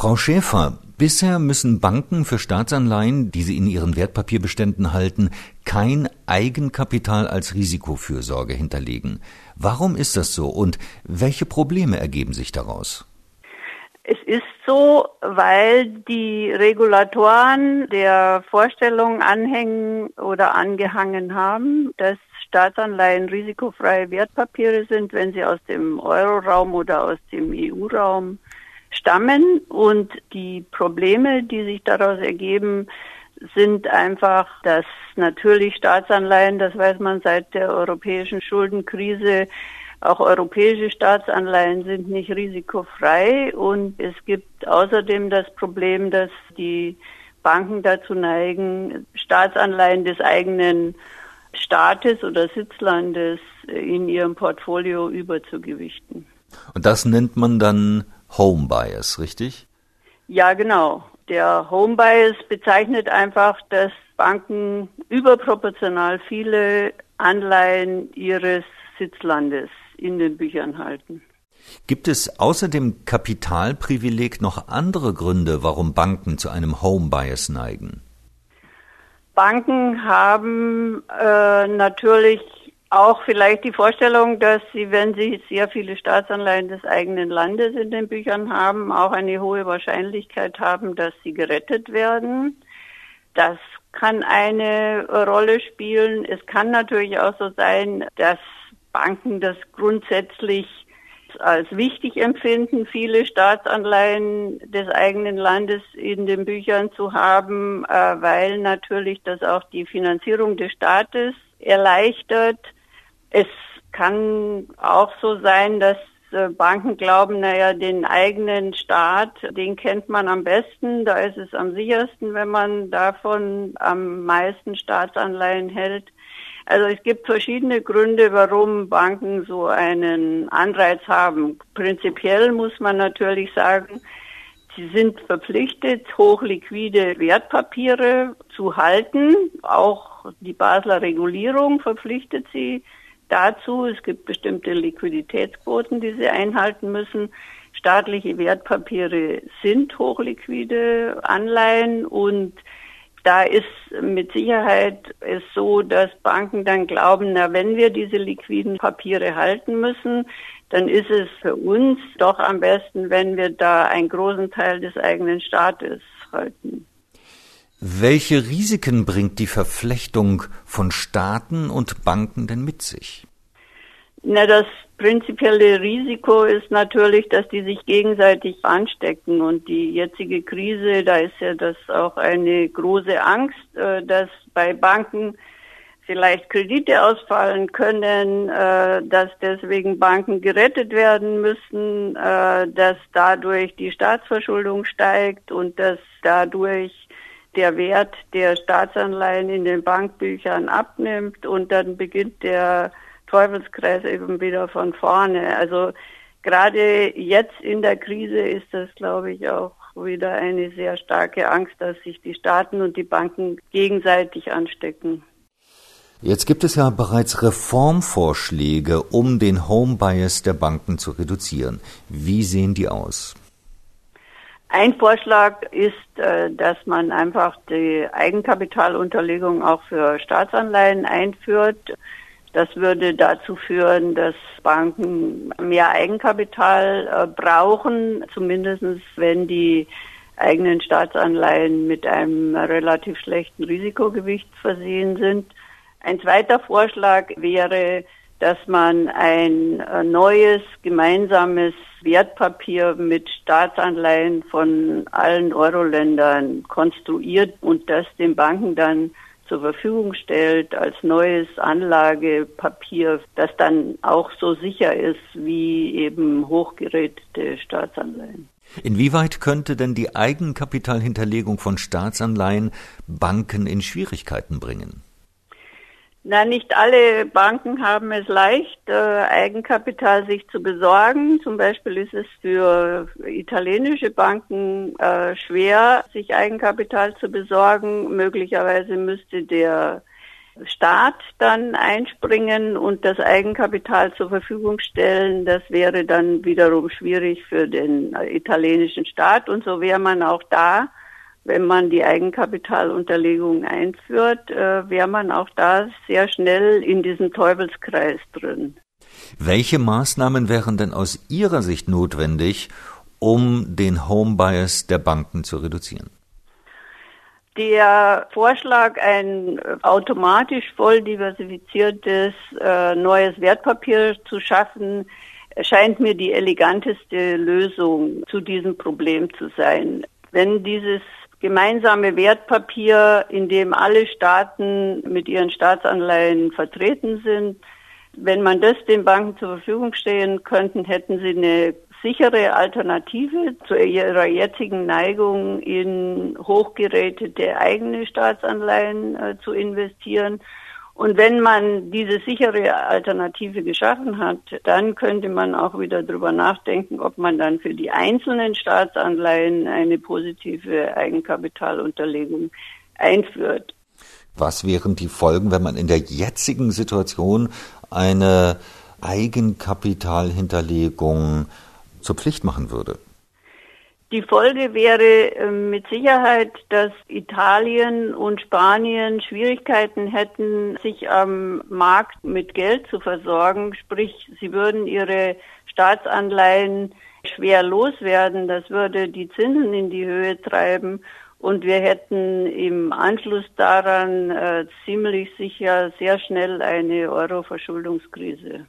Frau Schäfer, bisher müssen Banken für Staatsanleihen, die sie in ihren Wertpapierbeständen halten, kein Eigenkapital als Risikofürsorge hinterlegen. Warum ist das so und welche Probleme ergeben sich daraus? Es ist so, weil die Regulatoren der Vorstellung anhängen oder angehangen haben, dass Staatsanleihen risikofreie Wertpapiere sind, wenn sie aus dem Euroraum oder aus dem EU-Raum stammen. Und die Probleme, die sich daraus ergeben, sind einfach, dass natürlich Staatsanleihen, das weiß man seit der europäischen Schuldenkrise, auch europäische Staatsanleihen sind nicht risikofrei und es gibt außerdem das Problem, dass die Banken dazu neigen, Staatsanleihen des eigenen Staates oder Sitzlandes in ihrem Portfolio überzugewichten. Und das nennt man dann Home Bias, richtig? Ja, genau. Der Home Bias bezeichnet einfach, dass Banken überproportional viele Anleihen ihres Sitzlandes in den Büchern halten. Gibt es außer dem Kapitalprivileg noch andere Gründe, warum Banken zu einem Home Bias neigen? Banken haben äh, natürlich auch vielleicht die Vorstellung, dass sie, wenn sie sehr viele Staatsanleihen des eigenen Landes in den Büchern haben, auch eine hohe Wahrscheinlichkeit haben, dass sie gerettet werden. Das kann eine Rolle spielen. Es kann natürlich auch so sein, dass Banken das grundsätzlich als wichtig empfinden, viele Staatsanleihen des eigenen Landes in den Büchern zu haben, äh, weil natürlich das auch die Finanzierung des Staates erleichtert. Es kann auch so sein, dass äh, Banken glauben, naja, den eigenen Staat, den kennt man am besten, da ist es am sichersten, wenn man davon am meisten Staatsanleihen hält. Also es gibt verschiedene Gründe, warum Banken so einen Anreiz haben. Prinzipiell muss man natürlich sagen, sie sind verpflichtet, hochliquide Wertpapiere zu halten. Auch die Basler Regulierung verpflichtet sie dazu. Es gibt bestimmte Liquiditätsquoten, die sie einhalten müssen. Staatliche Wertpapiere sind hochliquide Anleihen und da ist mit Sicherheit es so, dass Banken dann glauben, na, wenn wir diese liquiden Papiere halten müssen, dann ist es für uns doch am besten, wenn wir da einen großen Teil des eigenen Staates halten. Welche Risiken bringt die Verflechtung von Staaten und Banken denn mit sich? Na, das prinzipielle Risiko ist natürlich, dass die sich gegenseitig anstecken. Und die jetzige Krise, da ist ja das auch eine große Angst, äh, dass bei Banken vielleicht Kredite ausfallen können, äh, dass deswegen Banken gerettet werden müssen, äh, dass dadurch die Staatsverschuldung steigt und dass dadurch der Wert der Staatsanleihen in den Bankbüchern abnimmt und dann beginnt der Teufelskreis eben wieder von vorne. Also gerade jetzt in der Krise ist das, glaube ich, auch wieder eine sehr starke Angst, dass sich die Staaten und die Banken gegenseitig anstecken. Jetzt gibt es ja bereits Reformvorschläge, um den Home Bias der Banken zu reduzieren. Wie sehen die aus? Ein Vorschlag ist, äh, dass man einfach die Eigenkapitalunterlegung auch für Staatsanleihen einführt. Das würde dazu führen, dass Banken mehr Eigenkapital äh, brauchen, zumindest wenn die eigenen Staatsanleihen mit einem relativ schlechten Risikogewicht versehen sind. Ein zweiter Vorschlag wäre, dass man ein äh, neues gemeinsames Wertpapier mit Staatsanleihen von allen Euro-Ländern konstruiert und das den Banken dann zur Verfügung stellt als neues Anlagepapier, das dann auch so sicher ist wie eben hochgerätete Staatsanleihen. Inwieweit könnte denn die Eigenkapitalhinterlegung von Staatsanleihen Banken in Schwierigkeiten bringen? Na, nicht alle Banken haben es leicht, äh, Eigenkapital sich zu besorgen. Zum Beispiel ist es für italienische Banken äh, schwer, sich Eigenkapital zu besorgen. Möglicherweise müsste der Staat dann einspringen und das Eigenkapital zur Verfügung stellen. Das wäre dann wiederum schwierig für den italienischen Staat und so wäre man auch da, wenn man die Eigenkapitalunterlegung einführt, äh, wäre man auch da sehr schnell in diesem Teufelskreis drin. Welche Maßnahmen wären denn aus Ihrer Sicht notwendig, um den Home Bias der Banken zu reduzieren? Der Vorschlag, ein automatisch voll diversifiziertes äh, neues Wertpapier zu schaffen, scheint mir die eleganteste Lösung zu diesem Problem zu sein. Wenn dieses gemeinsame Wertpapier, in dem alle Staaten mit ihren Staatsanleihen vertreten sind, wenn man das den Banken zur Verfügung stehen könnten, hätten sie eine sichere Alternative zu ihrer jetzigen Neigung in hochgerätete eigene Staatsanleihen äh, zu investieren. Und wenn man diese sichere Alternative geschaffen hat, dann könnte man auch wieder darüber nachdenken, ob man dann für die einzelnen Staatsanleihen eine positive Eigenkapitalunterlegung einführt. Was wären die Folgen, wenn man in der jetzigen Situation eine Eigenkapitalhinterlegung zur Pflicht machen würde? Die Folge wäre ähm, mit Sicherheit, dass Italien und Spanien Schwierigkeiten hätten, sich am Markt mit Geld zu versorgen. Sprich, sie würden ihre Staatsanleihen schwer loswerden. Das würde die Zinsen in die Höhe treiben. Und wir hätten im Anschluss daran äh, ziemlich sicher sehr schnell eine Euro-Verschuldungskrise.